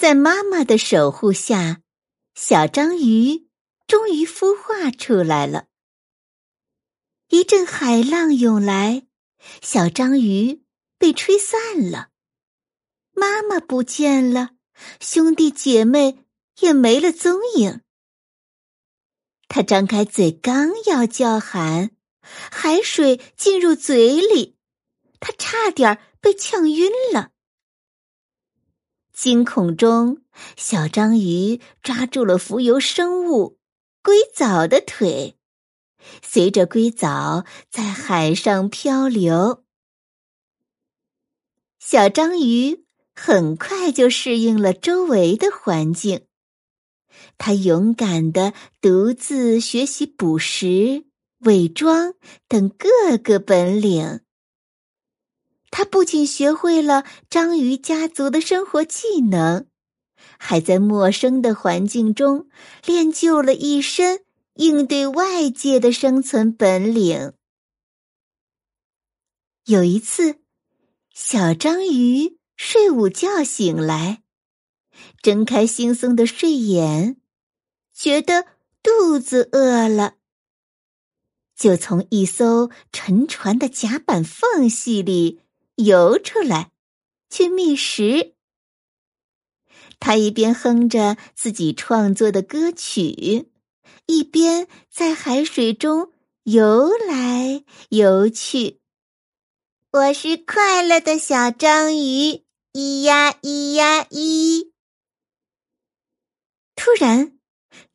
在妈妈的守护下，小章鱼终于孵化出来了。一阵海浪涌来，小章鱼被吹散了，妈妈不见了，兄弟姐妹也没了踪影。他张开嘴，刚要叫喊，海水进入嘴里，他差点被呛晕了。惊恐中，小章鱼抓住了浮游生物龟藻的腿，随着龟藻在海上漂流。小章鱼很快就适应了周围的环境，它勇敢的独自学习捕食、伪装等各个本领。他不仅学会了章鱼家族的生活技能，还在陌生的环境中练就了一身应对外界的生存本领。有一次，小章鱼睡午觉醒来，睁开惺忪的睡眼，觉得肚子饿了，就从一艘沉船的甲板缝隙里。游出来，去觅食。他一边哼着自己创作的歌曲，一边在海水中游来游去。我是快乐的小章鱼，咿呀咿呀咿。突然，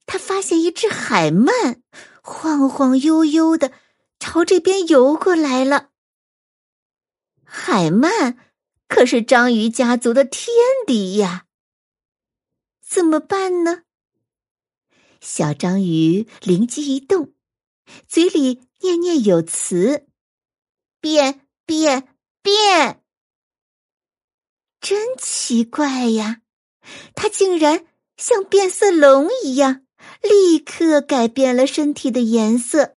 他发现一只海鳗晃晃悠悠的朝这边游过来了。海鳗可是章鱼家族的天敌呀！怎么办呢？小章鱼灵机一动，嘴里念念有词：“变变变！”真奇怪呀，它竟然像变色龙一样，立刻改变了身体的颜色。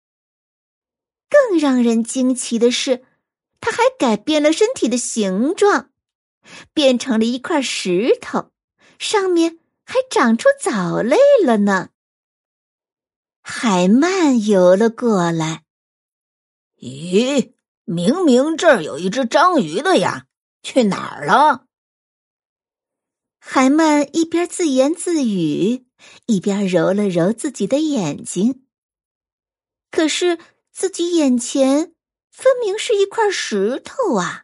更让人惊奇的是。它还改变了身体的形状，变成了一块石头，上面还长出藻类了呢。海鳗游了过来，咦，明明这儿有一只章鱼的呀，去哪儿了？海曼一边自言自语，一边揉了揉自己的眼睛。可是自己眼前。分明是一块石头啊，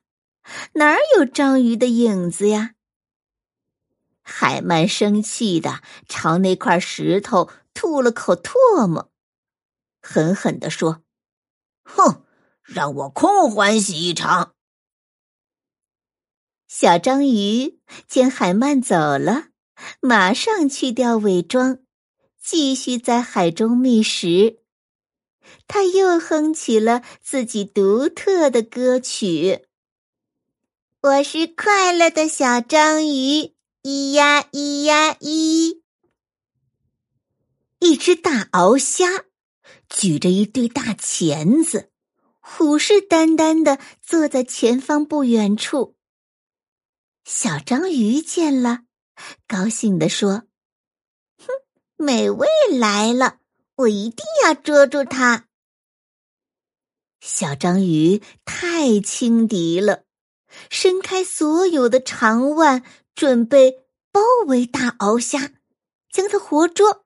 哪儿有章鱼的影子呀？海曼生气的朝那块石头吐了口唾沫，狠狠地说：“哼，让我空欢喜一场！”小章鱼见海曼走了，马上去掉伪装，继续在海中觅食。他又哼起了自己独特的歌曲。我是快乐的小章鱼，咿呀咿呀咿。一只大鳌虾举着一对大钳子，虎视眈眈的坐在前方不远处。小章鱼见了，高兴地说：“哼，美味来了，我一定要捉住它。”小章鱼太轻敌了，伸开所有的长腕，准备包围大鳌虾，将它活捉。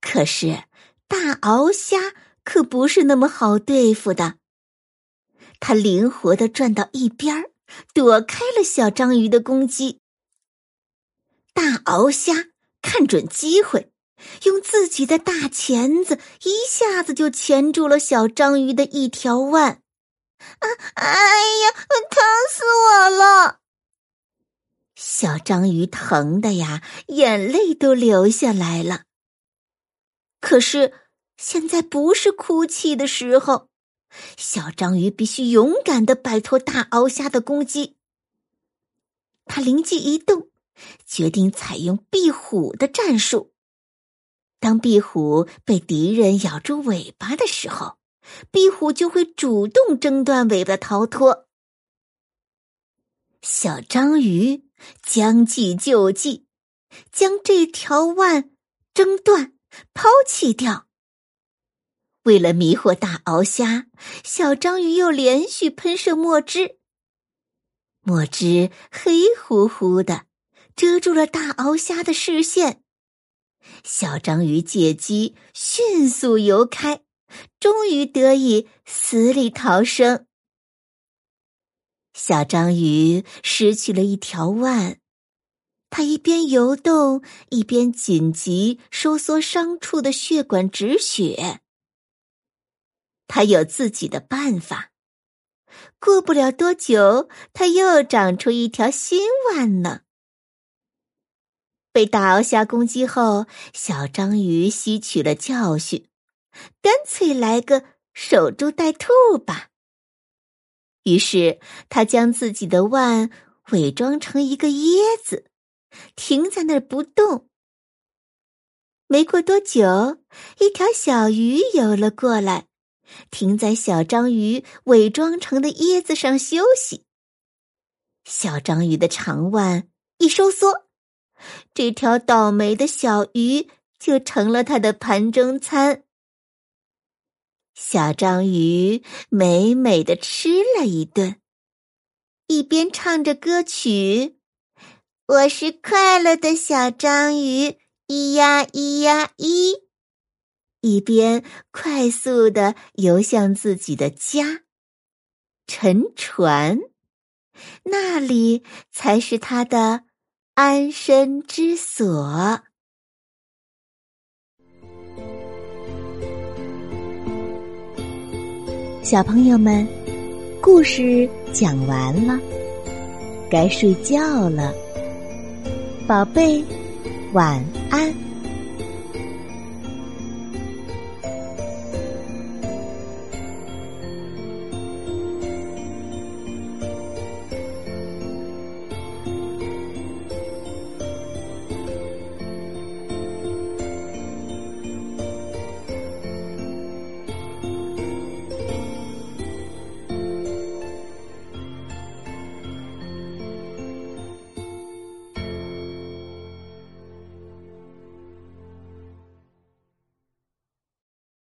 可是大鳌虾可不是那么好对付的，它灵活的转到一边躲开了小章鱼的攻击。大鳌虾看准机会。用自己的大钳子一下子就钳住了小章鱼的一条腕，啊！哎呀，疼死我了！小章鱼疼的呀，眼泪都流下来了。可是现在不是哭泣的时候，小章鱼必须勇敢的摆脱大鳌虾的攻击。他灵机一动，决定采用壁虎的战术。当壁虎被敌人咬住尾巴的时候，壁虎就会主动挣断尾巴逃脱。小章鱼将计就计，将这条腕挣断、抛弃掉。为了迷惑大鳌虾，小章鱼又连续喷射墨汁。墨汁黑乎乎的，遮住了大鳌虾的视线。小章鱼借机迅速游开，终于得以死里逃生。小章鱼失去了一条腕，它一边游动，一边紧急收缩伤处的血管止血。它有自己的办法。过不了多久，它又长出一条新腕呢。被大鳌虾攻击后，小章鱼吸取了教训，干脆来个守株待兔吧。于是，他将自己的腕伪装成一个椰子，停在那儿不动。没过多久，一条小鱼游了过来。停在小章鱼伪装成的椰子上休息。小章鱼的长腕一收缩，这条倒霉的小鱼就成了它的盘中餐。小章鱼美美的吃了一顿，一边唱着歌曲：“我是快乐的小章鱼，咿呀咿呀咿。”一边快速的游向自己的家，沉船，那里才是他的安身之所。小朋友们，故事讲完了，该睡觉了，宝贝，晚安。